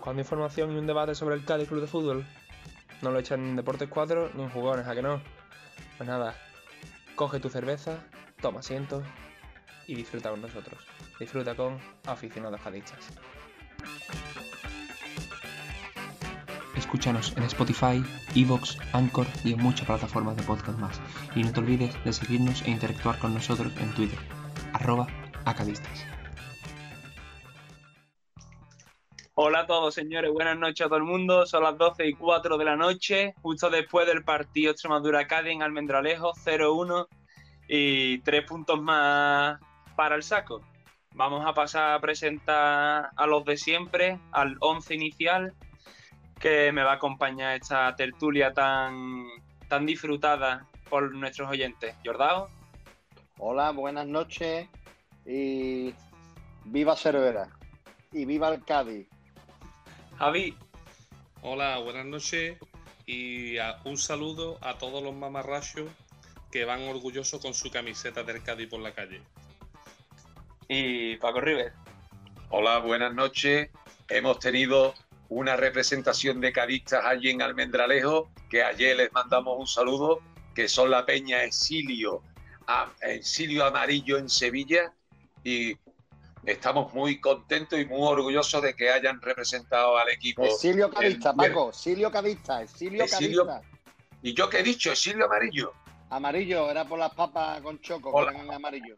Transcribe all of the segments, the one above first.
buscando información y un debate sobre el Cádiz Club de Fútbol. No lo echan en Deportes 4 ni en jugones, ¿a que no? Pues nada, coge tu cerveza, toma asiento y disfruta con nosotros. Disfruta con aficionados cadistas. Escúchanos en Spotify, Evox, Anchor y en muchas plataformas de podcast más. Y no te olvides de seguirnos e interactuar con nosotros en Twitter, arroba acadistas. Hola a todos, señores. Buenas noches a todo el mundo. Son las 12 y 4 de la noche, justo después del partido Extremadura Cádiz en Almendralejo, 0-1 y tres puntos más para el saco. Vamos a pasar a presentar a los de siempre, al 11 inicial, que me va a acompañar esta tertulia tan, tan disfrutada por nuestros oyentes. Jordao. Hola, buenas noches y viva Cervera y viva el Cádiz. Javi. Hola, buenas noches y a- un saludo a todos los mamarrachos que van orgullosos con su camiseta del Cádiz por la calle. Y Paco River. Hola, buenas noches. Hemos tenido una representación de cadistas allí en Almendralejo, que ayer les mandamos un saludo, que son la Peña Exilio, Exilio Amarillo en Sevilla, y estamos muy contentos y muy orgullosos de que hayan representado al equipo. Exilio Cadista, Paco, Exilio Cadista, Exilio Exilio- Cadista. ¿Y yo qué he dicho? Exilio Amarillo. Amarillo, era por las papas con choco, Hola. que eran amarillo.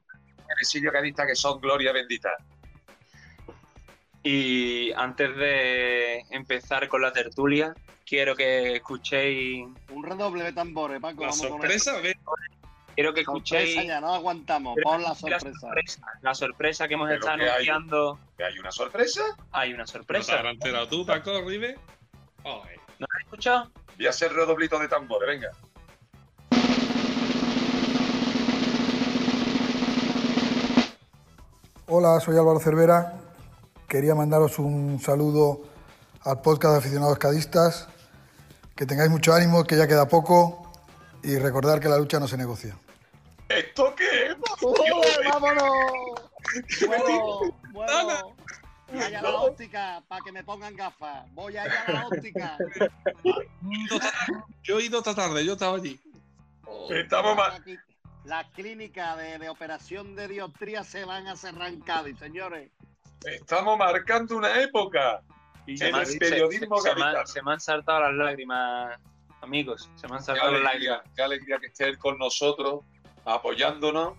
Exilio Cadista, que son gloria bendita. Y antes de empezar con la tertulia, quiero que escuchéis, Un redoble de tambores, Paco. ¿La vamos con sorpresa qué? Quiero que Sorpresa escuchéis ya, no aguantamos. Pon la la sorpresa. sorpresa, la sorpresa que hemos Pero estado que hay- anunciando. ¿Que hay una sorpresa? Hay una ¿No te sorpresa. habrás enterado tú, Paco. ¿No has escuchado? Voy a hacer redoblito de tambores, venga. Hola, soy Álvaro Cervera. Quería mandaros un saludo al podcast de aficionados cadistas. Que tengáis mucho ánimo, que ya queda poco. Y recordar que la lucha no se negocia. ¿Esto qué es? ¡Joder, ¡Vámonos! Bueno, bueno. Vaya a la óptica para que me pongan gafas. Voy a ir a la óptica. Yo he ido esta tarde, yo estaba allí. Estamos mal. Aquí, Las clínicas de, de operación de dioptría se van a cerrar en Cádiz, señores. Estamos marcando una época. Y Se periodismo se- se me han- gaditano. se me han saltado las lágrimas, amigos. Se me han Qué saltado las lágrimas. qué alegría que esté él con nosotros, apoyándonos.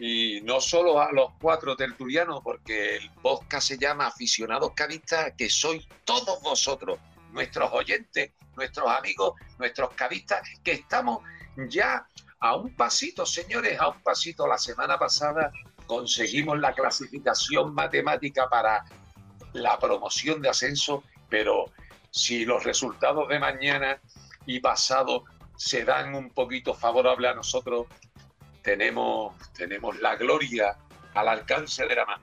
Y no solo a los cuatro tertulianos, porque el podcast se llama Aficionados Cadistas, que sois todos vosotros, nuestros oyentes, nuestros amigos, nuestros cadistas, que estamos ya a un pasito, señores, a un pasito. La semana pasada conseguimos la clasificación matemática para la promoción de ascenso, pero si los resultados de mañana y pasado se dan un poquito favorables a nosotros, tenemos, tenemos la gloria al alcance de la mano.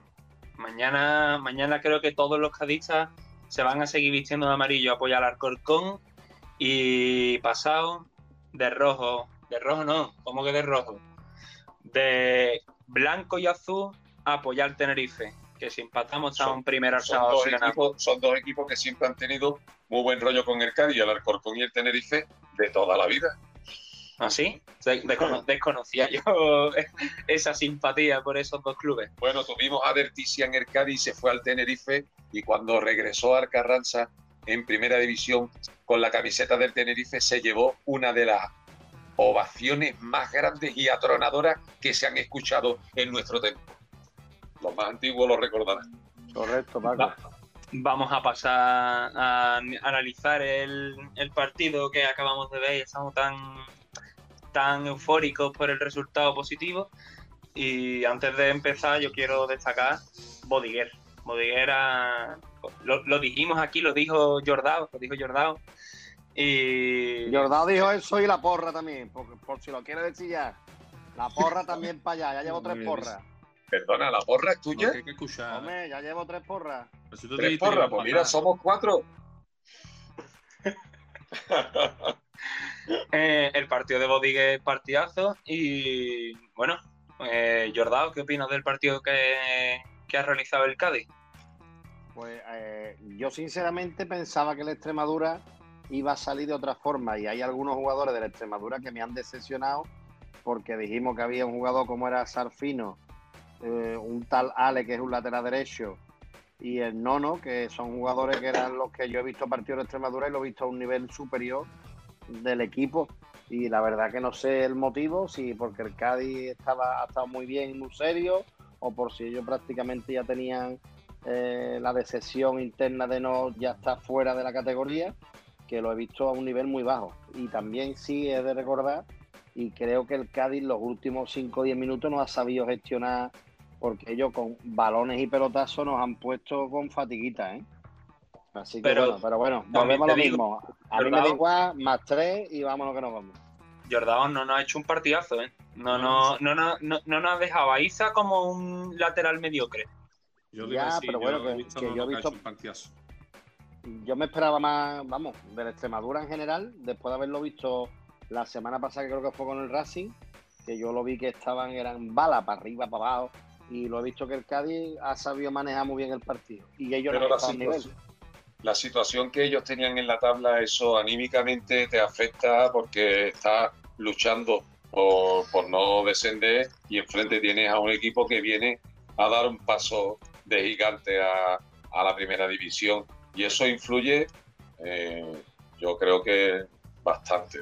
Mañana, mañana creo que todos los cadistas se van a seguir vistiendo de amarillo apoyar al Alcorcón y pasado de rojo. De rojo no, ¿cómo que de rojo? De blanco y azul apoyar al Tenerife. Que si empatamos estamos en primera Son sábado dos, equipos, son dos equipos que siempre han tenido muy buen rollo con el Cádiz, el Alcorcón y el Tenerife de toda la vida. ¿Así? Descono- desconocía yo esa simpatía por esos dos clubes. Bueno, tuvimos a Verticia en el Cádiz, se fue al Tenerife y cuando regresó a Carranza en primera división con la camiseta del Tenerife se llevó una de las ovaciones más grandes y atronadoras que se han escuchado en nuestro tiempo. Los más antiguos lo recordarán. Correcto, Va- Vamos a pasar a analizar el, el partido que acabamos de ver y estamos tan, tan eufóricos por el resultado positivo. Y antes de empezar, yo quiero destacar Bodiguer. Bodiguer ha- lo, lo dijimos aquí, lo dijo Jordao, lo dijo Jordao. Y Jordao dijo eso y la porra también, por, por si lo quiere decir ya. La porra también para allá, ya llevo tres porras. Perdona, ¿la porra es tuya? que hay que escuchar. Hombre, ya llevo tres porras. Pero si tú Tres porras, pues mira, somos cuatro. eh, el partido de Bodiguer partidazo. Y bueno, eh, Jordao, ¿qué opinas del partido que, que ha realizado el Cádiz? Pues eh, yo sinceramente pensaba que el Extremadura iba a salir de otra forma y hay algunos jugadores de la Extremadura que me han decepcionado porque dijimos que había un jugador como era Sarfino, eh, un tal Ale que es un lateral derecho y el Nono, que son jugadores que eran los que yo he visto partidos de Extremadura y lo he visto a un nivel superior del equipo. Y la verdad que no sé el motivo, si porque el Cádiz estaba, ha estado muy bien, muy serio, o por si ellos prácticamente ya tenían eh, la decepción interna de no ya estar fuera de la categoría, que lo he visto a un nivel muy bajo. Y también sí he de recordar, y creo que el Cádiz los últimos 5 o 10 minutos no ha sabido gestionar porque ellos con balones y pelotazos nos han puesto con fatiguita, ¿eh? Así que Pero bueno, pero bueno, volvemos a lo te digo, mismo. A mí me da igual, más tres y vámonos que nos vamos. Jordao no nos ha hecho un partidazo, ¿eh? No, no, no, no, no, no nos ha dejado a Isa como un lateral mediocre. Yo Ya, decir, pero bueno, yo que- visto que no, yo he no, visto- hecho un partidazo. Yo me esperaba más, vamos, de la Extremadura en general, después de haberlo visto la semana pasada, que creo que fue con el Racing, que yo lo vi que estaban, eran balas para arriba, para abajo, y lo he visto que el Cádiz ha sabido manejar muy bien el partido. Y ellos no Pero han la estado a nivel. La situación que ellos tenían en la tabla, eso anímicamente te afecta porque estás luchando por, por no descender y enfrente tienes a un equipo que viene a dar un paso de gigante a, a la primera división y eso influye, eh, yo creo que bastante.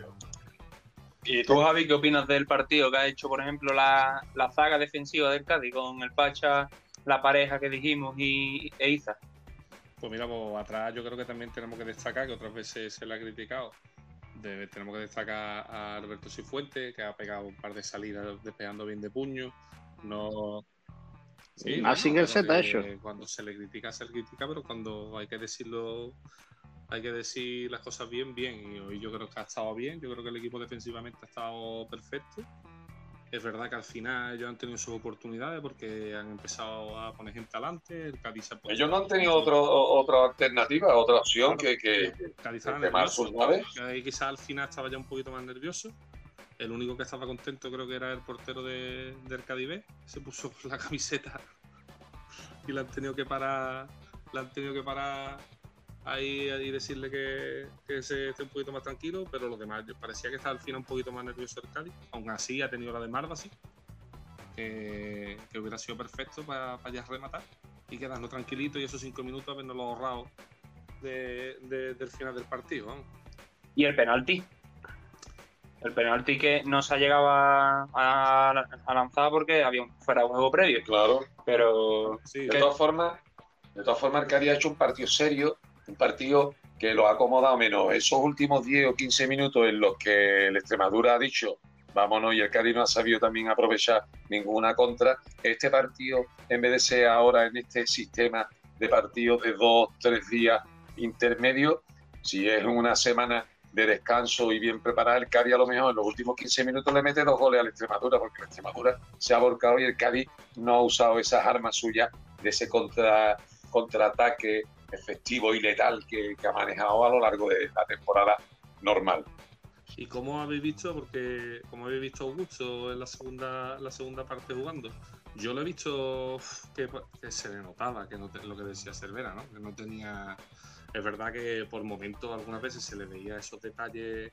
¿Y tú, Javi, qué opinas del partido que ha hecho, por ejemplo, la, la zaga defensiva del Cádiz con el Pacha, la pareja que dijimos y e Iza? Pues mira, pues atrás yo creo que también tenemos que destacar, que otras veces se le ha criticado, de- tenemos que destacar a Alberto Cifuente, que ha pegado un par de salidas despegando bien de puño. No. Sí, Más set pero ha hecho. Cuando se le critica, se le critica, pero cuando hay que decirlo, hay que decir las cosas bien, bien. Y hoy yo creo que ha estado bien, yo creo que el equipo defensivamente ha estado perfecto. Es verdad que al final ellos han tenido sus oportunidades porque han empezado a poner gente adelante. El Cádiz ha Ellos no han tenido otro, otra alternativa, otra opción que, que, Cádiz que quemar nervioso. sus naves. Quizás al final estaba ya un poquito más nervioso. El único que estaba contento creo que era el portero de, del Cádiz B. Se puso la camiseta y le han tenido que parar. Le han tenido que parar ahí y decirle que, que se esté un poquito más tranquilo, pero los demás yo- parecía que estaba al final un poquito más nervioso el Cádiz. Aún así ha tenido la de Marva, sí. Que, que hubiera sido perfecto para, para ya rematar y quedarnos tranquilitos y esos cinco minutos habernos ahorrado de- de- del final del partido. vamos. Y el penalti. El penalti que no se ha llegado a, a- a lanzar porque había un fuera de juego previo. Claro. Pero Sí, De todas formas, de todas formas, el Cádiz ha hecho un partido serio, un partido que lo ha acomodado menos esos últimos 10 o 15 minutos en los que el Extremadura ha dicho vámonos y el Cádiz no ha sabido también aprovechar ninguna contra. Este partido, en vez de ser ahora en este sistema de partidos de dos, tres días intermedios, si es una semana de descanso y bien preparada, el Cádiz a lo mejor en los últimos 15 minutos le mete dos goles al Extremadura, porque el Extremadura se ha volcado y el Cádiz no ha usado esas armas suyas de ese contra, contraataque efectivo y letal que, que ha manejado a lo largo de la temporada normal. ¿Y cómo habéis visto? Porque como habéis visto Augusto en la segunda, la segunda parte jugando, yo lo he visto que, que se le notaba, que no te- lo que decía Cervera, ¿no? Que no tenía. Es verdad que por momentos algunas veces se le veía esos detalles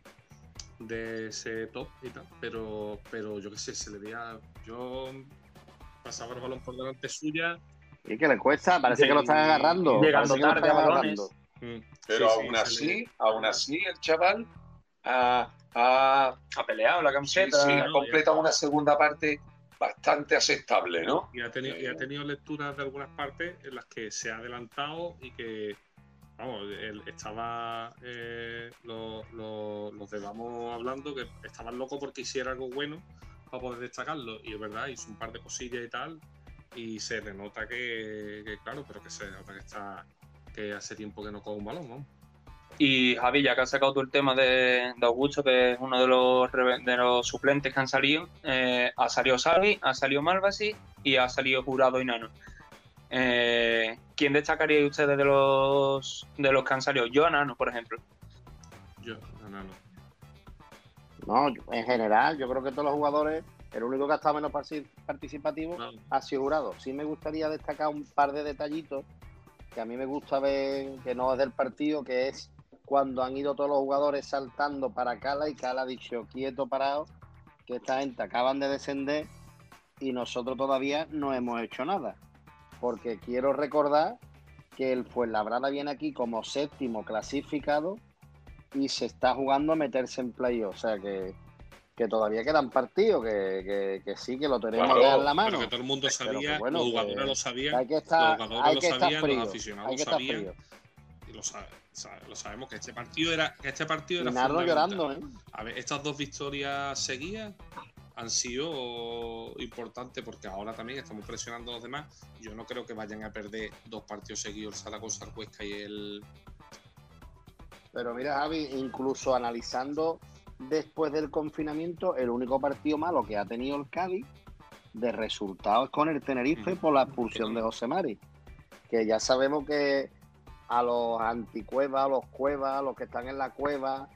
de ese top y tal, pero, pero yo qué sé, se le veía. Yo pasaba el balón por delante suya. Y que le cuesta, parece que lo están agarrando. Llegando tarde a balones. Mm, Pero sí, aún así, aún así, el chaval ha, ha- ha peleado la camiseta. sí, ha completado una segunda parte bastante aceptable, ¿no? Y ha, tenido, y ha tenido lecturas de algunas partes en las que se ha adelantado y que, vamos, él estaba, eh, lo- lo- los de Vamos hablando, que estaban locos porque hiciera algo bueno para poder destacarlo. Y es verdad, hizo un par de cosillas y tal, y se le nota que, que, claro, pero que se nota que está que hace tiempo que no coge un balón, ¿no? Y Javi, ya que has sacado tú el tema de, de Augusto, que es uno de los, de los suplentes que han salido, eh, ha salido Salvi, ha salido Malvasi y ha salido Jurado y Nano. Eh, ¿Quién destacaría ustedes de los de los que han salido? Yo a Nano, por ejemplo. Yo, no, no, no. No, yo- en general, yo creo que todos los jugadores, el único que ha estado menos participativo No, ha sido jurado. Sí me gustaría destacar un par de detallitos que a mí me gusta ver, que no es del partido, que es cuando han ido todos los jugadores saltando para Cala y Cala ha dicho quieto, parado, que esta gente acaban de descender y nosotros todavía no hemos hecho nada. Porque quiero recordar que el Fuenlabrada viene aquí como séptimo clasificado y se está jugando a meterse en playoff. O sea que, que todavía quedan partidos, que, que- que sí, que lo tenemos Claro, en la mano. Pero que todo el mundo sabía, bueno, los jugadores lo sabían, Hay que estar, los jugadores hay lo que estar sabían, frío. los aficionados Hay lo que estar sabían. frío. y lo, sabe- sabe- lo sabemos que este partido era, que este partido era llorando, ¿eh? A ver, estas dos victorias seguidas han sido importantes porque ahora también estamos presionando a los demás. Yo no creo que vayan a perder dos partidos seguidos el Zaragoza, el Huesca y el. Pero mira, Javi, incluso analizando después del confinamiento, el único partido malo que ha tenido el Cádiz de resultados es con el Tenerife por la expulsión de José Mari. Que ya sabemos que a los anticuevas, a los cuevas, a los que están en la cueva,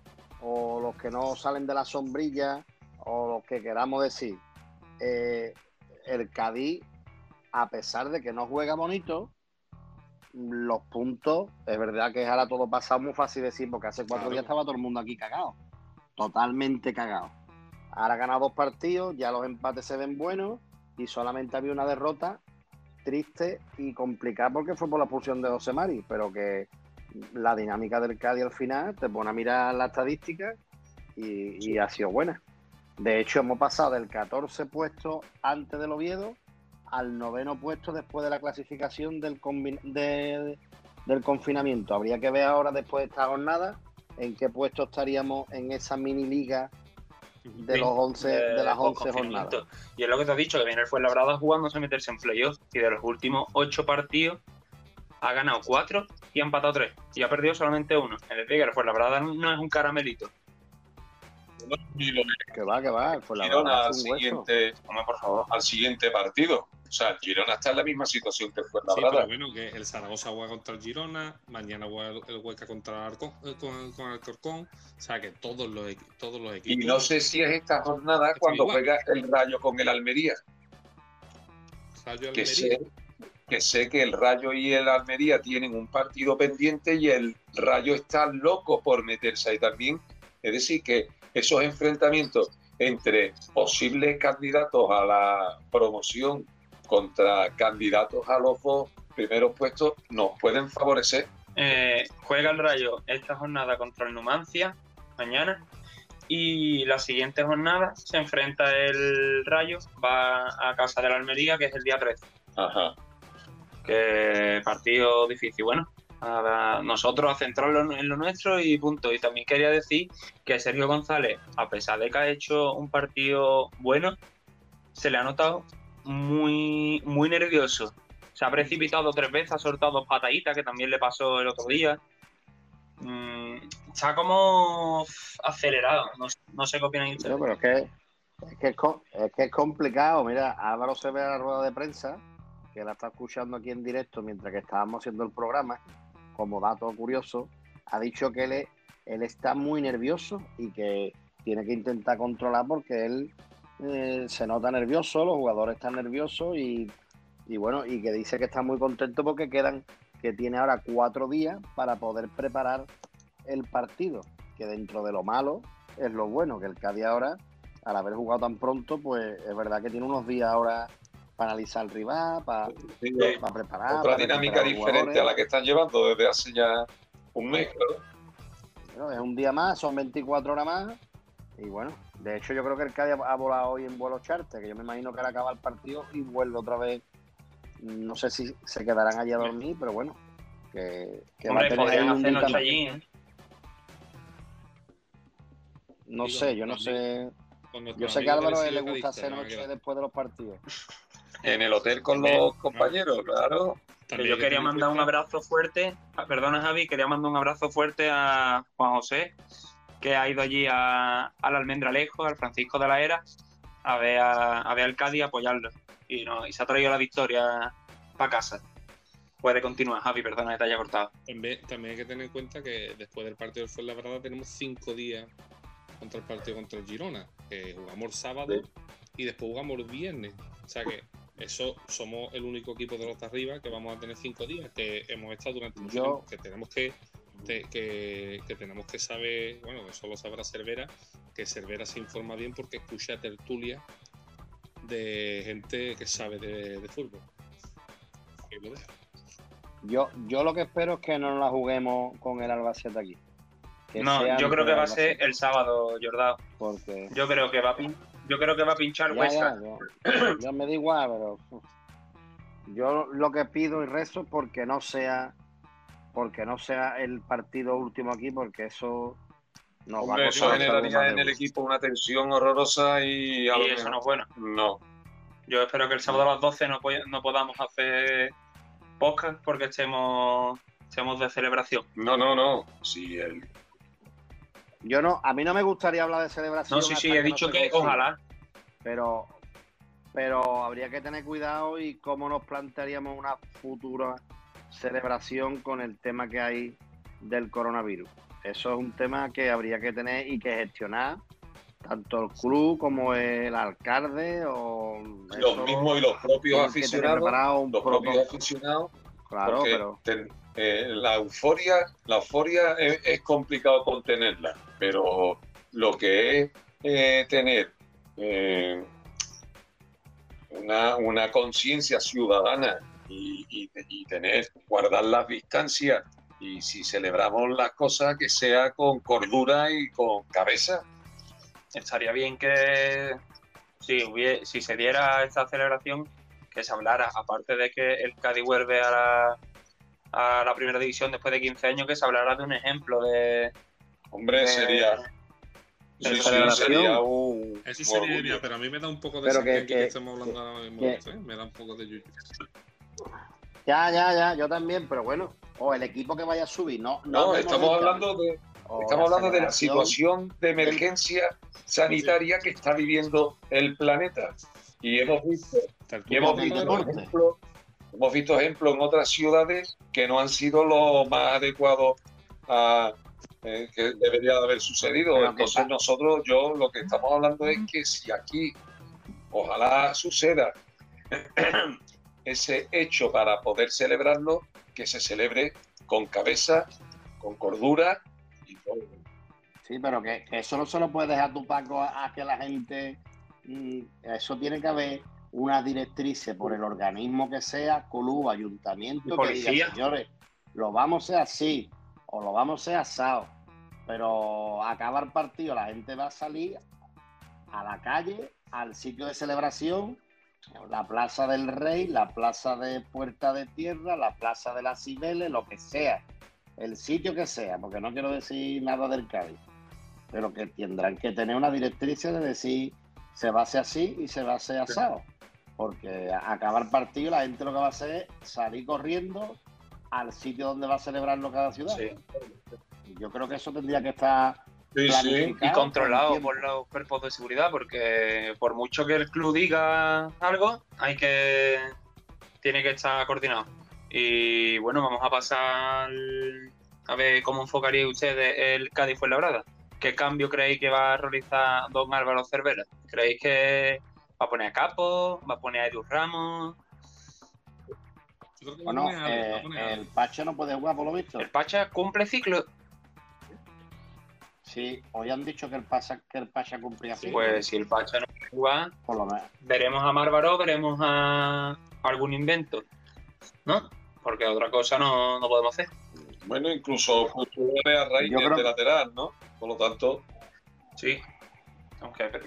o los que no salen de la sombrilla, o los que queramos decir, eh, el Cádiz, a pesar de que no juega bonito, los puntos, es verdad que ahora todo pasado muy fácil decir, porque hace cuatro Claro. días estaba todo el mundo aquí cagado, totalmente cagado. Ahora ha ganado dos partidos, ya los empates se ven buenos y solamente había una derrota triste y complicada porque fue por la expulsión de José Mari, pero que la dinámica del Cádiz al final te pone a mirar la estadística y, y ha sido buena. De hecho, hemos pasado del 14 puesto antes del Oviedo al noveno puesto después de la clasificación del, de- del confinamiento. Habría que ver ahora, después de esta jornada, en qué puesto estaríamos en esa mini liga de, los 11, de, las 11 jornadas. Y es lo que te he dicho, que viene el Fuenlabrada jugándose a meterse en playoff y de los últimos ocho partidos ha ganado cuatro y ha empatado tres. Y ha perdido solamente uno. Es decir, que el Fuenlabrada no es un caramelito. Y lo Que va, que va, la Girona al siguiente, Hombre, por favor. al siguiente partido. O sea, el Girona está en la misma situación que fue Sí, pero la bueno, que el Zaragoza juega contra el Girona, mañana juega el Huesca contra el Arco- eh, con, con el Corcón. O sea, que todos los, equi- todos los Y equipos. no sé si es esta jornada cuando igual. juega el Rayo con el Almería. Rayo Que Almería. sé, que sé que el Rayo y el Almería tienen un partido pendiente y el Rayo está loco por meterse ahí también. Es decir, que esos enfrentamientos entre posibles candidatos a la promoción contra candidatos a los dos primeros puestos nos pueden favorecer. Eh, juega el Rayo esta jornada contra el Numancia mañana y la siguiente jornada se enfrenta el Rayo, va a casa de la Almería que es el día 13, Ajá. que partido difícil. Bueno, nada, nosotros a centrarlo en lo nuestro y punto. Y también quería decir que Sergio González, a pesar de que ha hecho un partido bueno, se le ha notado muy, muy nervioso. Se ha precipitado tres veces, ha soltado dos pataditas, que también le pasó el otro día. Mm, está como acelerado, no, sé qué opinan. No, pero es que es complicado. Mira, Álvaro se ve a la rueda de prensa, que la está escuchando aquí en directo mientras que estábamos haciendo el programa, como dato curioso, ha dicho que él, él está muy nervioso y que tiene que intentar controlar porque él eh, se nota nervioso, los jugadores están nerviosos y, y bueno, y que dice que está muy contento porque quedan, que tiene ahora cuatro días para poder preparar el partido, que dentro de lo malo es lo bueno, que el Cádiz ahora, al haber jugado tan pronto, pues es verdad que tiene unos días ahora para analizar el rival, para, para preparar. Otra para dinámica diferente a la que están llevando desde hace ya un mes. claro. Bueno, es un día más, son 24 horas más. Y bueno, de hecho yo creo que el Cádiz ha volado hoy en vuelo charter, que yo me imagino que ahora acaba el partido y vuelve otra vez. No sé si se quedarán allí a dormir, pero bueno, que, que va a Hombre, tener un hacer noche allí. ¿eh? No Digo, sé, yo no sé. Yo sé que a Álvaro le gusta hacer noche después de los partidos. En el hotel con También, los compañeros, claro. También yo quería mandar un abrazo fuerte, ah, perdona Javi, quería mandar un abrazo fuerte a Juan José, que ha ido allí a, al Almendralejo, al Francisco de la Era, a ver, a, a ver al Cádiz y apoyarlo. Y, no, y se ha traído la victoria para casa. Puede continuar, Javi, perdona que te haya cortado. También, también hay que tener en cuenta que después del partido del Fuenlabrada tenemos cinco días contra el partido contra el Girona. Que jugamos el sábado y después jugamos el viernes. O sea que Eso somos el único equipo de los de arriba que vamos a tener cinco días, que hemos estado durante mucho Yo- tiempo, que tenemos que, te- que, que tenemos que saber, bueno, eso lo sabrá Cervera, que Cervera se informa bien porque escucha tertulia de gente que sabe de, de fútbol. Lo. Yo, yo lo que espero es que no nos la juguemos con el Albacete aquí. Que No, yo creo que va a ser el sábado, Jordao. Porque Yo creo que va a pin- yo creo que va a pinchar Ya, Huesca. ya, yo, yo me da igual, pero yo lo que pido y rezo es porque no sea porque no sea el partido último aquí, porque eso nos va a eso generaría en el equipo una tensión horrorosa y a Y eso mejor- no es bueno. no. Yo espero que el sábado a las 12 no, po- no podamos hacer podcast porque estemos, estemos de celebración. No, no, no. Sí, el, Yo no, a mí no me gustaría hablar de celebración. No, sí, sí, he dicho que ojalá. Pero, pero habría que tener cuidado y cómo nos plantearíamos una futura celebración con el tema que hay del coronavirus. Eso es un tema que habría que tener y que gestionar tanto el club como el alcalde o los mismos y los propios aficionados. un Los propios aficionados. Claro, pero ten- eh, la euforia, la euforia es, es complicado contenerla, pero lo que es eh, tener eh, una, una conciencia ciudadana y, y- tener, guardar las distancias y si celebramos las cosas que sea con cordura y con cabeza. Estaría bien que si, hubie- si se diera esta celebración, que se hablara, aparte de que el Cádiz vuelve a la, a la primera división después de 15 años, que se hablara de un ejemplo de, Hombre, de- sería, sí, sí, sería un, Eso sería genial, pero a mí me da un poco de Pero que- aquí que, que- estemos hablando ahora mismo que- ¿eh? Me da un poco de yuyu. ya, ya, ya, yo también, pero bueno, o el equipo que vaya a subir, no, No, hablemos estamos hablando de, Estamos hablando de la situación de emergencia sanitaria que está viviendo el planeta. Y hemos visto, y hemos visto ejemplos, hemos visto ejemplos en otras ciudades que no han sido los más adecuados a eh, que debería de haber sucedido. Pero Entonces nosotros, yo lo que estamos hablando es que si aquí ojalá suceda ese hecho para poder celebrarlo, que se celebre con cabeza, con cordura y todo. Sí, pero que, que eso no se lo puedes dejar tu Paco a, a que la gente. mm, Eso tiene que haber una directriz por el organismo que sea, club, ayuntamiento, Y que diga, señores, lo vamos a hacer así o lo vamos a hacer asado. Pero acaba el partido, la gente va a salir a la calle, al sitio de celebración, la Plaza del Rey, la Plaza de Puerta de Tierra, la Plaza de las Cibeles, lo que sea, el sitio que sea, porque no quiero decir nada del Cádiz, pero que tendrán que tener una directriz de decir se va a hacer así y se va a hacer asado, porque a- acaba el partido la gente lo que va a hacer es salir corriendo al sitio donde va a celebrarlo cada ciudad. Sí. Yo creo que eso tendría que estar Sí, sí. planificado y controlado con por los cuerpos de seguridad, porque por mucho que el club diga algo, hay que tiene que estar coordinado. Y bueno, vamos a pasar a ver cómo enfocaría ustedes el Cádiz Fuenlabrada. ¿Qué cambio creéis que va a realizar don Álvaro Cervera? ¿Creéis que va a poner a Capo? ¿Va a poner a Edu Ramos? Yo creo que Bueno, a a eh, poner el Pacha no puede jugar por lo visto. ¿El Pacha cumple ciclo? Sí, hoy han dicho que el Pacha, que el Pacha cumplía así. Pues si el Pacha no puede jugar, por lo menos. veremos a Márvaro, veremos a algún invento, ¿no? Porque otra cosa no, no podemos hacer. Bueno, incluso jugadores a raíz creo- de lateral, ¿no? Por lo tanto, Sí. Aunque pero-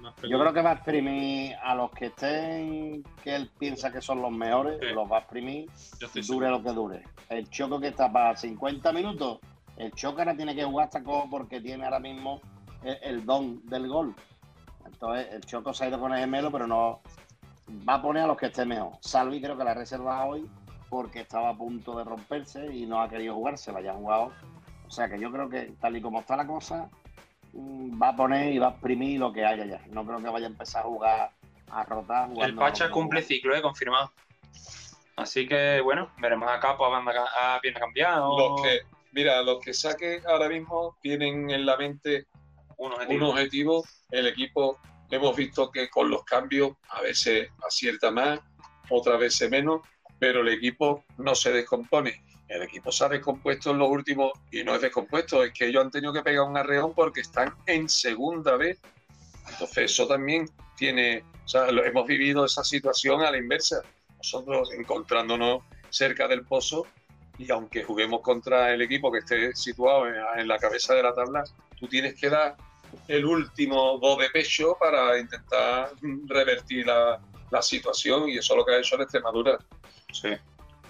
Más Yo creo que va a exprimir a los que estén, que él piensa que son los mejores, Sí. los va a exprimir, dure seguro. lo que dure. El Choco que está para 50 minutos, el Choco ahora tiene que jugar hasta como porque tiene ahora mismo el, el don del gol. Entonces, el Choco se ha ido con el gemelo, pero no va a poner a los que estén mejor. Salvi creo que la reserva hoy porque estaba a punto de romperse y no ha querido jugar, se la haya jugado. O sea que yo creo que tal y como está la cosa, va a poner y va a exprimir lo que haya ya. No creo que vaya a empezar a jugar, a rotar. el Pacha como- cumple ciclo, ¿eh? Confirmado. Así que, bueno, veremos a Capo a banda a pierna cambiada o los que, mira, los que saque ahora mismo tienen en la mente un un objetivo. objetivo, el equipo hemos visto que con los cambios a veces acierta más, otras veces menos, pero el equipo no se descompone. El equipo se ha descompuesto en los últimos y no es descompuesto, es que ellos han tenido que pegar un arreón porque están en segunda vez. Entonces eso también tiene, o sea, hemos vivido esa situación a la inversa. Nosotros encontrándonos cerca del pozo y aunque juguemos contra el equipo que esté situado en, la cabeza de la tabla, tú tienes que dar el último do de pecho para intentar revertir la, la situación y eso es lo que ha hecho la Extremadura. Sí.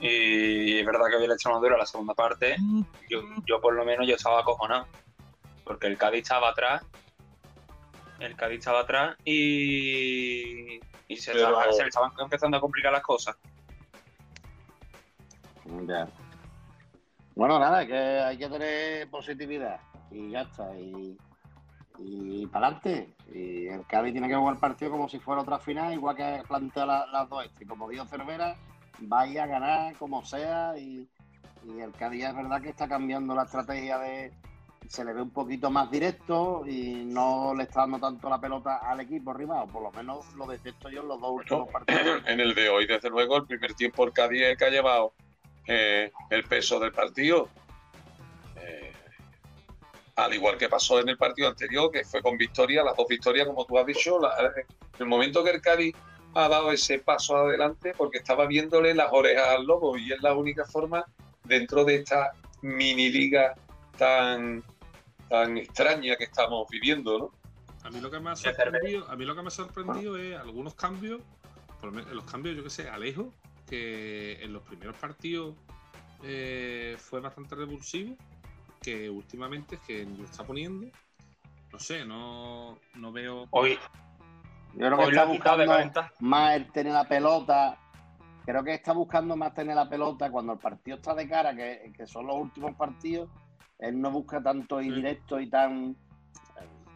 Y es verdad que había la Extremadura la segunda parte. Yo, yo por lo menos yo estaba acojonado. Porque el Cádiz estaba atrás. El Cádiz estaba atrás y, y se, estaba, se le estaban empezando a complicar las cosas. Ya. Bueno, nada, que hay que tener positividad y ya está. Y, y para adelante. Y el Cádiz tiene que jugar el partido como si fuera otra final, igual que plantea las dos este. Y como dijo Cervera, vaya a ganar como sea. Y, el Cádiz es verdad que está cambiando la estrategia de. Se le ve un poquito más directo y no le está dando tanto la pelota al equipo rival, por lo menos lo detecto yo en los dos últimos partidos. En el de hoy, desde luego, el primer tiempo el Cádiz es que ha llevado eh, el peso del partido. Eh, al igual que pasó en el partido anterior, que fue con victoria, las dos victorias, como tú has dicho, en el momento que el Cádiz ha dado ese paso adelante, porque estaba viéndole las orejas al lobo, y es la única forma dentro de esta mini liga tan, tan extraña que estamos viviendo, ¿no? A mí lo que me ha sorprendido, a mí lo que me ha sorprendido es algunos cambios, por los cambios, yo que sé, Alejo, que en los primeros partidos eh, fue bastante revulsivo, que últimamente es que lo está poniendo. No sé, no, no veo. Hoy. Yo creo que está buscando más el tener la pelota. Creo que está buscando más tener la pelota cuando el partido está de cara, que, son los últimos partidos. Él no busca tanto y directo y tan.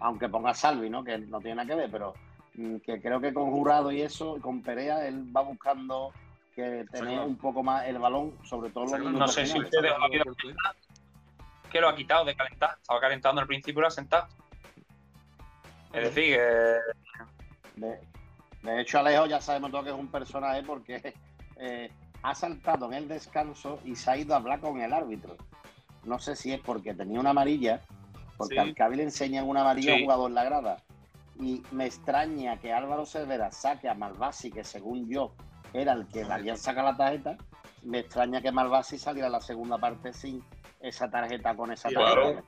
Aunque ponga Salvi, ¿no? Que no tiene nada que ver, pero mm, que creo que con Jurado y eso, con Perea, él va buscando que tener un poco más el balón, sobre todo los No sé si ustedes lo que lo ha quitado de calentar. Estaba calentando al principio y lo ha sentado. Es decir, que. De, hecho, Alejo ya sabemos todo que es un personaje porque eh, ha saltado en el descanso y se ha ido a hablar con el árbitro. No sé si es porque tenía una amarilla, porque al Cabil le enseñan una amarilla a un jugador en la grada. Y me extraña que Álvaro Cervera saque a Malvasi, que según yo era el que Daniel saca la tarjeta. Me extraña que Malvasi saliera la segunda parte sin esa tarjeta con esa tarjeta.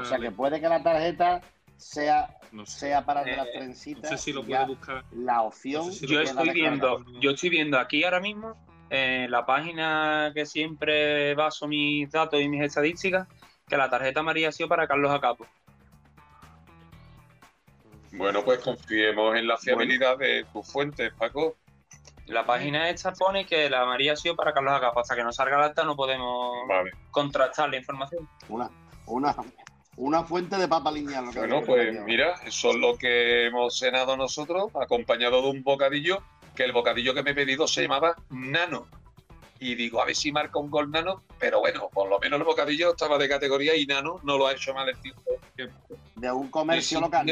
O sea que puede que la tarjeta sea, sea para de las eh, trencitas. No sé si lo puede buscar. La opción. yo estoy viendo, yo estoy viendo aquí ahora mismo en la página que siempre baso mis datos y mis estadísticas, que la tarjeta amarilla ha sido para Carlos Acapo. Bueno, pues confiemos en la fiabilidad de tus fuentes, Paco. La página esta pone que la María ha sido para Carlos Acapa. Hasta que no salga la acta no podemos contrastar la información. Una, una, una fuente de papa lineal. Bueno, pues mira, eso es lo que hemos cenado nosotros, acompañado de un bocadillo, que el bocadillo que me he pedido se llamaba Nano. Y digo, a ver si marca un gol Nano, pero bueno, por lo menos el bocadillo estaba de categoría y Nano no lo ha hecho mal el tiempo de un comercio local.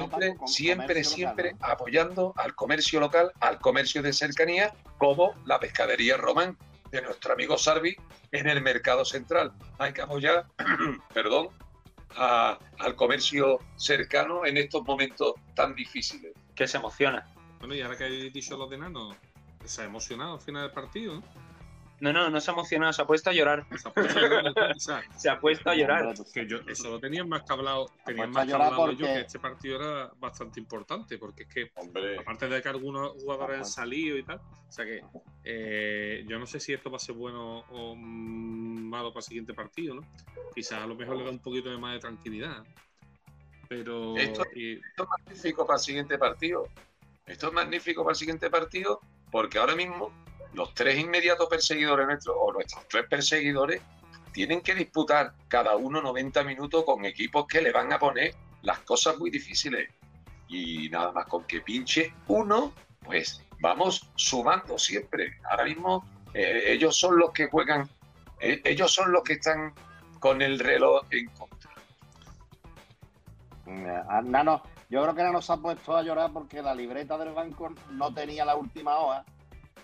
Siempre, siempre, apoyando al comercio local, al comercio de cercanía, como la pescadería Román de nuestro amigo Sarvi en el mercado central. Hay que apoyar, perdón, al comercio cercano en estos momentos tan difíciles. Que se emociona. Bueno, y ahora que hay dicho los de Nano, se ha emocionado al final del partido, ¿no? No, no, no se emociona, se ha puesto a llorar. Se ha puesto a llorar. Que yo, eso lo tenían más que hablado, tenían más que hablado yo que este partido era bastante importante, porque es que, aparte de que algunos jugadores han salido y tal, o sea que eh, yo no sé si esto va a ser bueno o malo para el siguiente partido, ¿no? Quizás a lo mejor le da un poquito de más de tranquilidad. Pero. Esto, esto es magnífico para el siguiente partido. Esto es magnífico para el siguiente partido, porque ahora mismo los tres inmediatos perseguidores nuestros, o nuestros tres perseguidores, tienen que disputar cada uno 90 minutos con equipos que le van a poner las cosas muy difíciles. Y nada más con que pinche uno, pues vamos sumando siempre. Ahora mismo eh, ellos son los que juegan, eh, ellos son los que están con el reloj en contra. Nano, Yo creo que no nos ha puesto a llorar porque la libreta del banco no tenía la última hoja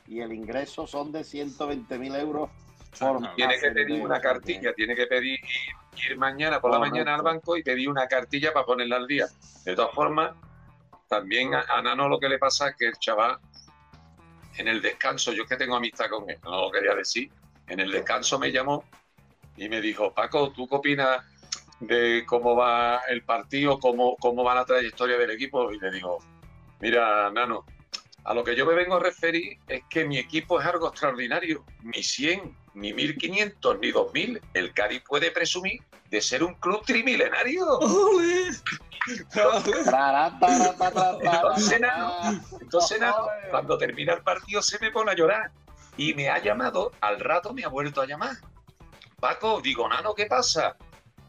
y el ingreso son de 120.000 euros por Tiene que pedir una cartilla, tiene que pedir ir, ir mañana por la Correcto. mañana al banco y pedir una cartilla para ponerla al día. De todas formas, también a, a Nano lo que le pasa es que el chaval, en el descanso, yo es que tengo amistad con él, no lo quería decir, en el descanso me llamó y me dijo, Paco, ¿tú qué opinas de cómo va el partido, cómo, cómo va la trayectoria del equipo? Y le digo, mira, Nano, a lo que yo me vengo a referir es que mi equipo es algo extraordinario. Ni 100, ni 1500, ni 2000. El Cádiz puede presumir de ser un club trimilenario. Entonces, Entonces, cuando termina el partido se me pone a llorar. Y me ha llamado, al rato me ha vuelto a llamar. Paco, digo, Nano, ¿qué pasa?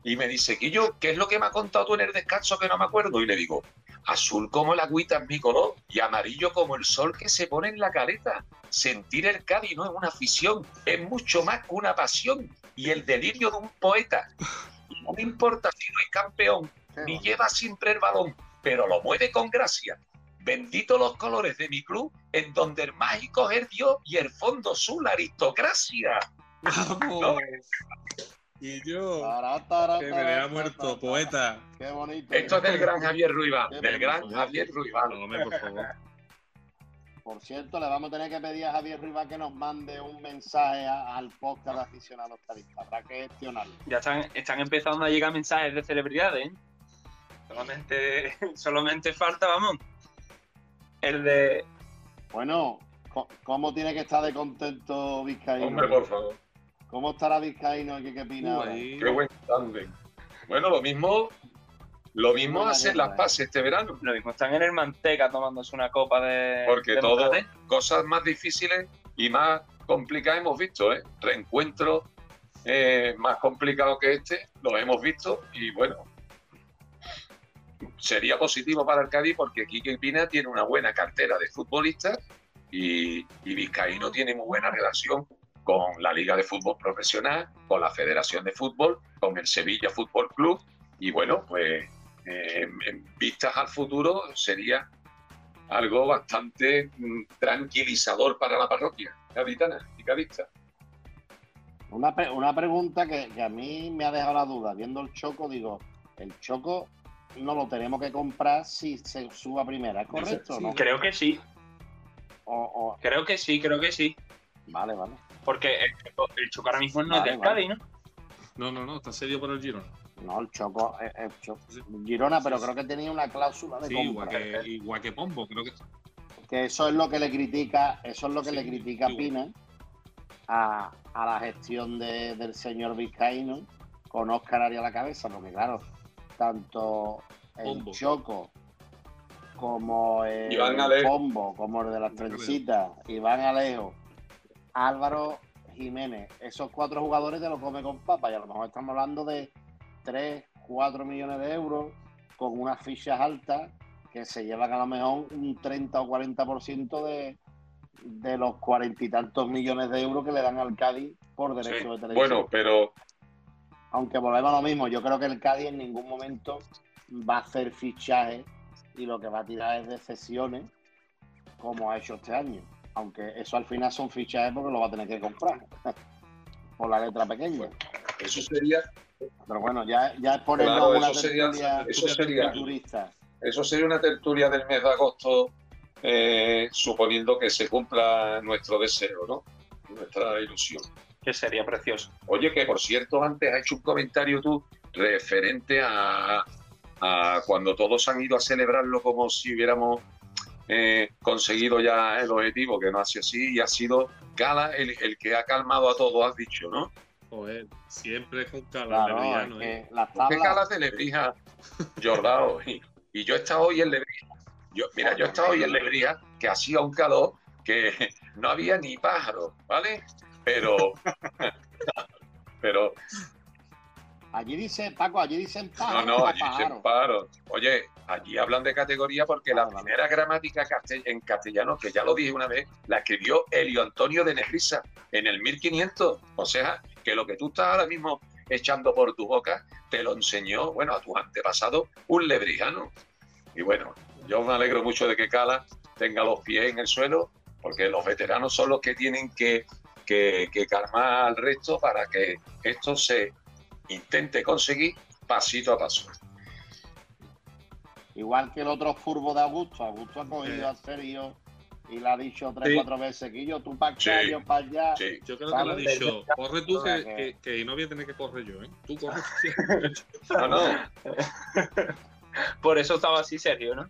Y me dice, Quillo, ¿qué es lo que me ha contado tú en el descanso que no me acuerdo? Y le digo, azul como el agüita es mi color y amarillo como el sol que se pone en la caleta. Sentir el Cádiz no es una afición, es mucho más que una pasión y el delirio de un poeta. No me importa si no es campeón, ni lleva siempre el balón, pero lo mueve con gracia. Bendito los colores de mi club, en donde el mágico es Dios y el fondo su la aristocracia. ¡Vamos! Y yo, que me tará, ha muerto, poeta. Qué bonito. Esto es del gran Javier Ruibal, Qué del gran. Javier Ruibal. No, hombre, por favor. Por cierto, le vamos a tener que pedir a Javier Rivas que nos mande un mensaje a- al podcast de aficionados estadistas. Habrá que gestionarlo. Ya están, están empezando a llegar mensajes de celebridades, ¿eh? Solamente, solamente falta, vamos. El de. Bueno, ¿cómo tiene que estar de contento Vizcaíno? Hombre, por favor. ¿Cómo estará Vizcaíno? ¿Qué, qué opina Uh. Qué buen tándem. Bueno, lo mismo, lo mismo hacen las eh. pases este verano. Lo mismo, están en el Manteca tomándose una copa de. Porque de todo, cosas más difíciles y más complicadas hemos visto, ¿eh? Reencuentros eh, más complicados que este, los hemos visto y bueno, sería positivo para el Cádiz porque Quique Pina tiene una buena cartera de futbolistas y, y Vizcaíno tiene muy buena relación con la Liga de Fútbol Profesional, con la Federación de Fútbol, con el Sevilla Fútbol Club y bueno, pues eh, en- vistas al futuro sería algo bastante mm, tranquilizador para la parroquia gaditana y gadista. Una, pre- una pregunta que, que a mí me ha dejado la duda. Viendo el Choco, digo, el Choco no lo tenemos que comprar si se suba primera, ¿es correcto o no? Creo que sí, O- o- creo que sí, creo que sí. Vale, vale. Porque el, Choco- el Choco ahora mismo no Vale, es del vale. Cádiz, ¿no? No, no, no, está serio por el Girona. No, el Choco es es Cho- Sí. Girona, pero Sí, creo que tenía una cláusula de Sí, compra. igual que, igual que Pombo, creo que. Que eso es lo que le critica, eso es lo que Sí, le critica igual. Pina a, a la gestión de- del señor Vizcaíno con Oscar Arias a la cabeza, porque claro, tanto el Pombo. Choco como el. Pombo, como el de las Iván trencitas, Iván Alejo, Álvaro Jiménez, esos cuatro jugadores te los come con papa y a lo mejor estamos hablando de 3, 4 millones de euros con unas fichas altas que se llevan a lo mejor un 30 o 40% de, de los cuarenta y tantos millones de euros que le dan al Cádiz por derecho Sí. de televisión. Bueno, pero Aunque volvemos a lo mismo, yo creo que el Cádiz en ningún momento va a hacer fichajes y lo que va a tirar es de cesiones como ha hecho este año. Aunque eso al final son fichajes porque lo va a tener que comprar por la letra pequeña. eso sería, Pero bueno, ya, ya es ponernos Claro, una eso sería- tertulia eso sería- eso sería una tertulia del mes de agosto, eh, suponiendo que se cumpla nuestro deseo, ¿no? Nuestra ilusión. Que sería precioso. Oye, que por cierto, antes has hecho un comentario tú referente a, a cuando todos han ido a celebrarlo como si hubiéramos eh, conseguido ya el objetivo, que no ha sido así, y ha sido Gala el, el que ha calmado a todos, has dicho, ¿no? Joder, siempre con calma, Claro, de es que ¿eh? las ¿Por qué Gala de Lebrija, Jordao? Y, y yo he estado hoy en Lebrija. Yo, mira, yo he estado hoy en Lebrija, que hacía un calor que no había ni pájaro, ¿vale? Pero, pero allí dice, Paco, allí dicen No, pájaro. no, o allí dicen paro. Oye, allí hablan de categoría porque la primera gramática castell- en castellano, que ya lo dije una vez, la escribió Elio Antonio de Negrisa en el 1500. O sea, que lo que tú estás ahora mismo echando por tu boca, te lo enseñó, bueno, a tus antepasados, un lebrijano. Y bueno, yo me alegro mucho de que Cala tenga los pies en el suelo, porque los veteranos son los que tienen que, que, que calmar al resto para que esto se intente conseguir pasito a paso. Igual que el otro furbo de Augusto. Augusto ha Eh. cogido a Sergio y le ha dicho tres, Sí. cuatro veces que yo, tú para acá, Sí. yo para allá. Sí, Yo creo que le ha dicho, corre tú que, que, que no voy a tener que correr yo, ¿eh? Tú corre. no, no, Por eso estaba así serio, ¿no?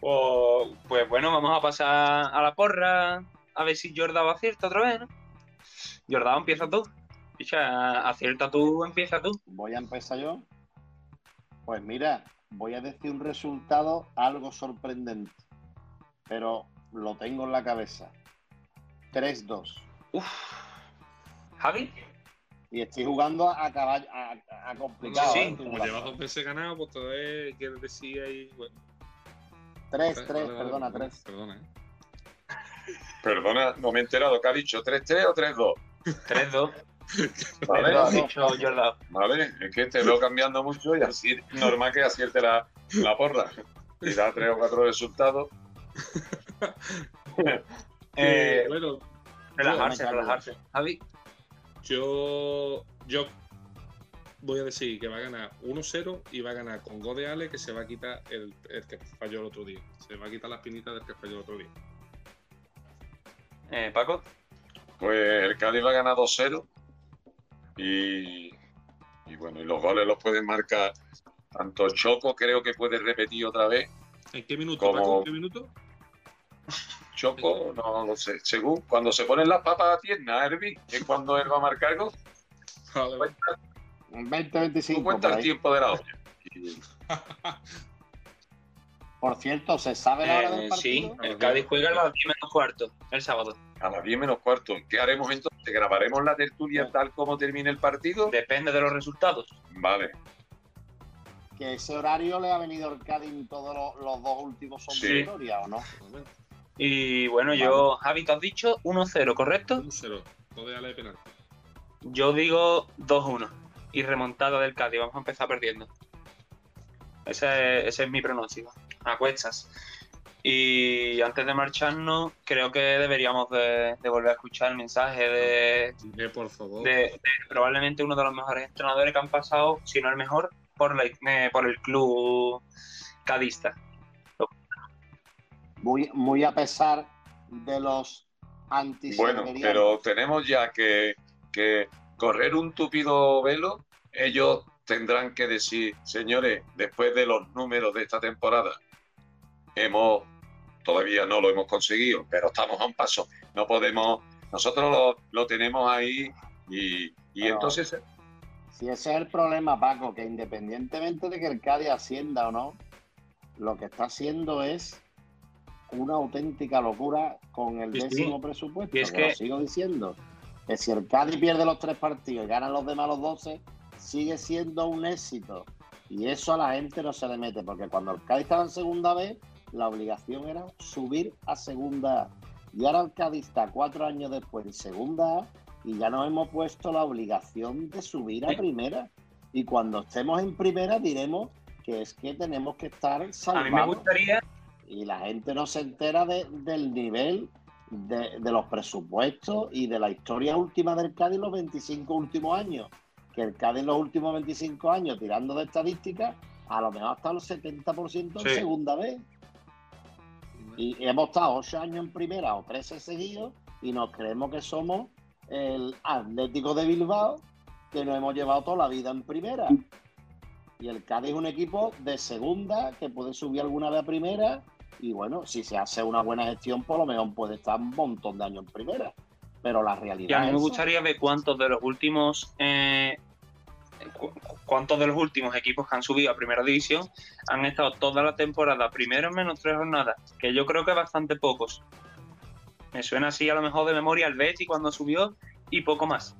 Pues, pues bueno, vamos a pasar a la porra. A ver si Jordao acierta otra vez, ¿no? Jordao, empieza tú. Picha, acierta tú, empieza tú. Voy a empezar yo. Pues mira, voy a decir un resultado algo sorprendente, pero lo tengo en la cabeza. 3-2. Uf. Javi. Y estoy jugando a caballo, a, a complicado. Sí, ¿eh? Como llevas dos veces ganado, pues todavía quieres decir ahí. Bueno, 3, vale, 3, vale, vale, perdona, vale, 3. Perdona, ¿eh? perdona, no me he enterado. ¿Qué ha dicho? ¿3-3 o 3-2? 3-2. Vale, Lo ha dicho Jordao. vale, es que te veo cambiando mucho y así normal que acierte la, la porra. Y da tres o cuatro resultados. Eh, bueno, relajarse, relajarse. Javi. yo, yo voy a decir que va a ganar 1-0 y va a ganar con gol de Ale que se va a quitar el, el que falló el otro día. Se va a quitar las pinitas del que falló el otro día. Eh, Paco. Pues el Cádiz va a ganar 2-0 y, y bueno, y los goles los pueden marcar tanto Choco, creo que puede repetir otra vez. ¿En qué minuto, Como- Paco? ¿En qué minuto? Choco, no lo sé, según cuando se ponen las papas a tierna, Herbie, es cuando él va a marcar gol. Vale, vale. 20-25. Tú cuenta el tiempo de la olla. Por cierto, ¿se sabe la hora del Eh, partido? sí, el Cádiz juega a las 10 menos cuarto, el sábado. A las 10 menos cuarto. ¿Qué haremos entonces? ¿Grabaremos la tertulia tal como termine el partido? Depende de los resultados. Vale. Que ese horario le ha venido el Cádiz en todos los, los dos últimos son Sí. victoria, ¿o no? Y bueno, yo, Javi, te has dicho 1-0, ¿correcto? 1-0. Gol de Ale de penal. Yo digo 2-1. Y remontada del Cádiz, vamos a empezar perdiendo. Ese es, ese es mi pronóstico. A cuestas. Y antes de marcharnos, creo que deberíamos de, de volver a escuchar el mensaje de, Eh, por favor. de- de probablemente uno de los mejores entrenadores que han pasado, si no el mejor, por, la- eh, por el club cadista. Muy, muy a pesar de los anti Bueno, pero tenemos ya que, que correr un tupido velo. Ellos tendrán que decir, señores, después de los números de esta temporada, hemos todavía no lo hemos conseguido, pero estamos a un paso. No podemos, nosotros lo, lo tenemos ahí y, y Pero- entonces Si ese es el problema, Paco, que independientemente de que el Cádiz ascienda o no, lo que está haciendo es una auténtica locura con el sí. décimo presupuesto. Y es que que- lo sigo diciendo. Que si el Cádiz pierde los tres partidos y ganan los demás los 12, sigue siendo un éxito. Y eso a la gente no se le mete, porque cuando el Cádiz estaba en segunda vez, la obligación era subir a segunda A. Y ahora el Cádiz está cuatro años después en segunda A y ya nos hemos puesto la obligación de subir a primera. Y cuando estemos en primera diremos que es que tenemos que estar A mí me salvados. gustaría Y la gente no se entera de- del nivel de, de los presupuestos y de la historia última del Cádiz los 25 últimos años. Que el Cádiz los últimos 25 años, tirando de estadísticas, a lo mejor hasta los 70% en Sí. segunda vez. Y hemos estado 8 años en primera o 13 seguidos y nos creemos que somos el Atlético de Bilbao que nos hemos llevado toda la vida en primera. Y el Cádiz es un equipo de segunda que puede subir alguna vez a primera. Y bueno, si se hace una buena gestión, por lo mejor puede estar un montón de años en primera. Pero la realidad Y a mí me gustaría ver cuántos de los últimos eh, cu- cuántos de los últimos equipos que han subido a primera división han estado toda la temporada primero en menos tres jornadas, que yo creo que bastante pocos. Me suena así a lo mejor de memoria el Betty cuando subió y poco más.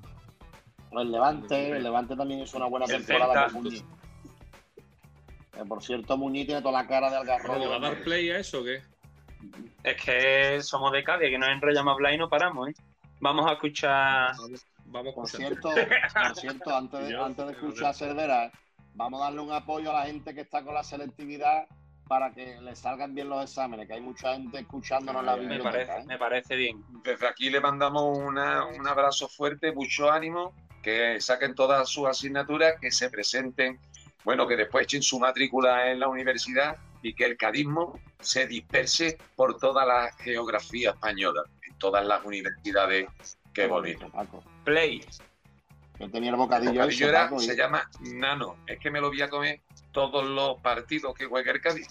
El Levante, el Levante también hizo una buena El temporada con Muñiz. Eh, por cierto, Muñiz tiene toda la cara de ¿Le va a algarrobo. dar play a eso o qué? Es que somos de Cádiz, que nos enrollamos a hablar y no paramos, ¿eh? Vamos a escuchar. Vamos, Por cierto, por cierto antes, de, antes de escuchar a Cervera, vamos a darle un apoyo a la gente que está con la selectividad para que le salgan bien los exámenes, que hay mucha gente escuchándonos en la Me biblioteca. parece, ¿eh? me parece bien. Desde aquí le mandamos una- un abrazo fuerte, mucho ánimo, que saquen todas sus asignaturas, que se presenten, bueno, que después echen su matrícula en la universidad y que el cadismo se disperse por toda la geografía española, en todas las universidades. Qué bonito. Paco. Play. Yo tenía el El bocadillo, bocadillo ese, era- y- se llama nano. Es que me lo voy a comer todos los partidos que juegue el Cádiz.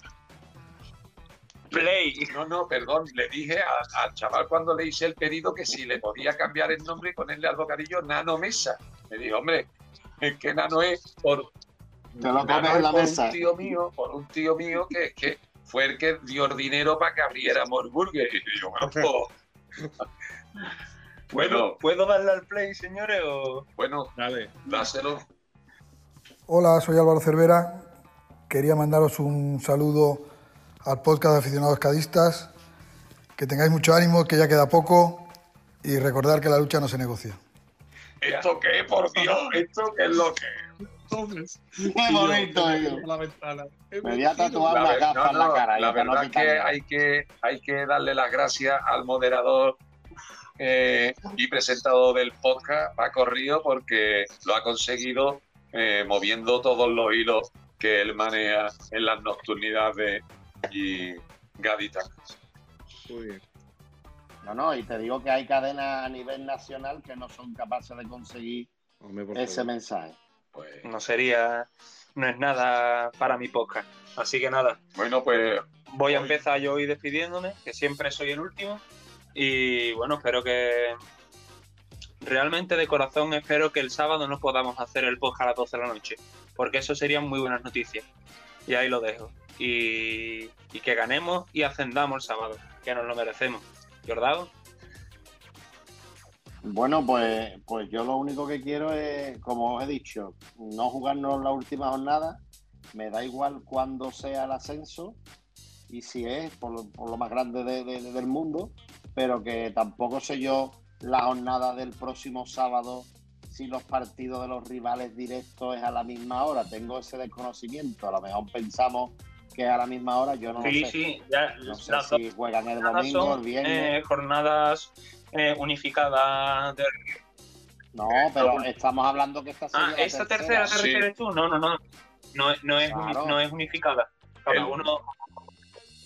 Play. No, no, perdón, le dije a- al chaval cuando le hice el pedido que si le podía cambiar el nombre y ponerle al bocadillo Nano Mesa. Me dijo, hombre, es que Nano es por, Te lo Nano comes es en la mesa. un tío mío, por un tío mío que, que fue el que dio el dinero para que abriéramos el burger. Y yo, bueno, pues, bueno, ¿Puedo darle al play, señores? O... bueno, Dale. dáselo. Hola, soy Álvaro Cervera. Quería mandaros un saludo al podcast de aficionados cadistas. Que tengáis mucho ánimo, que ya queda poco. Y recordar que la lucha no se negocia. ¿Esto qué, por Dios? ¿Esto qué es lo que es? Entonces, Qué bonito, la ventana. Me voy a tatuar La, gafa no, en la cara. la para no verdad es que hay que hay que darle las gracias al moderador eh, y presentador del podcast, Paco Río, porque lo ha conseguido eh, moviendo todos los hilos que él maneja en las nocturnidades y gaditanas. Muy bien. No, no, y te digo que hay cadenas a nivel nacional que no son capaces de conseguir Hombre, ese favor. mensaje. Pues, No sería. No es nada para mi podcast. Así que nada. bueno, pues Voy a empezar yo hoy despidiéndome, que siempre soy el último. Y bueno, espero que. Realmente de corazón espero que el sábado no podamos hacer el podcast a las 12 de la noche. Porque eso serían muy buenas noticias. Y ahí lo dejo. Y, que ganemos y ascendamos el sábado, que nos lo merecemos. ¿Jordado? Bueno, pues, pues yo lo único que quiero es, como os he dicho, no jugarnos la última jornada. Me da igual cuándo sea el ascenso y si es por, lo- más grande de- de- del mundo, pero que tampoco sé yo la jornada del próximo sábado si los partidos de los rivales directos es a la misma hora. Tengo ese desconocimiento. A lo mejor pensamos que es a la misma hora, yo no sí, lo sé. sí, ya No sé las dos si juegan el domingo, el son viernes. eh, jornadas eh, unificadas de No, pero estamos hablando que esta sería Ah, la ¿esa tercera te sí. tú? No, no, no. No, no, es, Claro. no es unificada. Cada El- uno.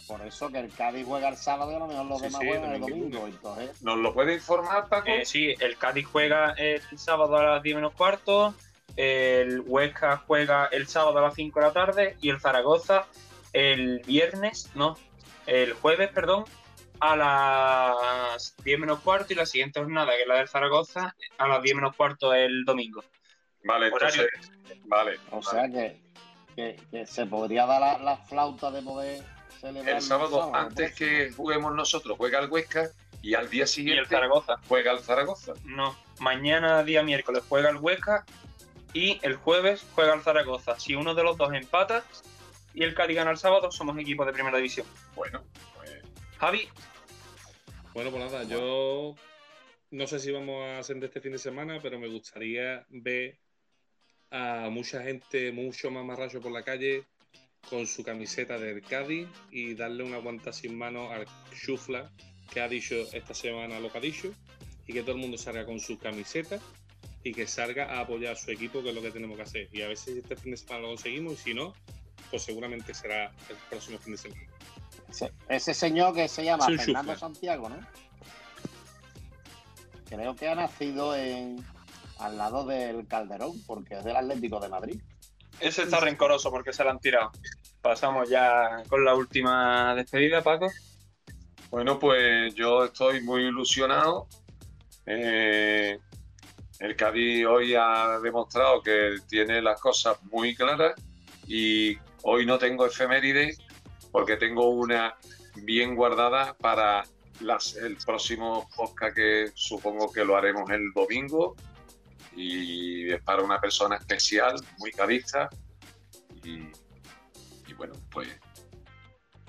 Por eso que el Cádiz juega el sábado y a lo mejor los Sí, demás sí, juegan el domingo. Entonces, ¿nos lo puede informar, Paco? eh, sí, el Cádiz juega el sábado a las 10 menos cuarto. El Huesca juega el sábado a las 5 de la tarde. Y el Zaragoza el viernes, no, el jueves, perdón, a las 10 menos cuarto. Y la siguiente jornada, que es la del Zaragoza, a las 10 menos cuarto el domingo. Vale, entonces, vale. o vale. sea que, que, que se podría dar la, la flauta de poder el sábado, antes que juguemos nosotros, juega el Huesca y al día Y el siguiente Zaragoza. juega el Zaragoza. No, mañana día miércoles juega el Huesca y el jueves juega el Zaragoza. Si uno de los dos empata y el Cádiz gana el sábado, somos equipos de primera división. Bueno, pues Javi, Bueno, pues nada, yo no sé si vamos a ascender este fin de semana, pero me gustaría ver a mucha gente, mucho más marracho por la calle, con su camiseta del Cádiz y darle una guanta sin mano al Chufla que ha dicho esta semana lo que ha dicho y que todo el mundo salga con su camiseta y que salga a apoyar a su equipo, que es lo que tenemos que hacer. Y a ver si este fin de semana lo conseguimos y si no, pues seguramente será el próximo fin de semana. Ese, ese señor que se llama Fernando. Santiago, ¿no? Creo que ha nacido en al lado del Calderón, porque es del Atlético de Madrid. Ese está rencoroso porque se lo han tirado. Pasamos ya con la última despedida, Paco. Bueno, pues yo estoy muy ilusionado. Eh, el Cádiz hoy ha demostrado que tiene las cosas muy claras y hoy no tengo efemérides porque tengo una bien guardada para las- el próximo podcast que supongo que lo haremos el domingo y es para una persona especial, muy cadista y, y bueno, pues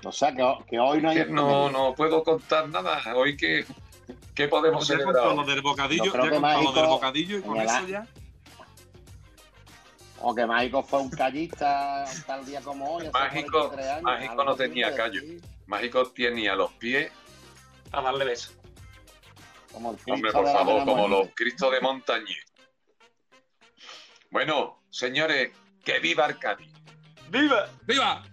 O sea que, que hoy no hay. no, no puedo contar nada. Hoy que, ¿qué podemos Ya con lo del bocadillo, ya con lo del bocadillo y con eso ya. O que Mágico fue un callista tal día como hoy. Mágico- 43 años, Mágico no tenía callo. Mágico tenía los pies, A darle beso. Como el hombre, por favor, como los Cristos de Montañés. Bueno, señores, que viva Arcadi. ¡Viva! ¡Viva!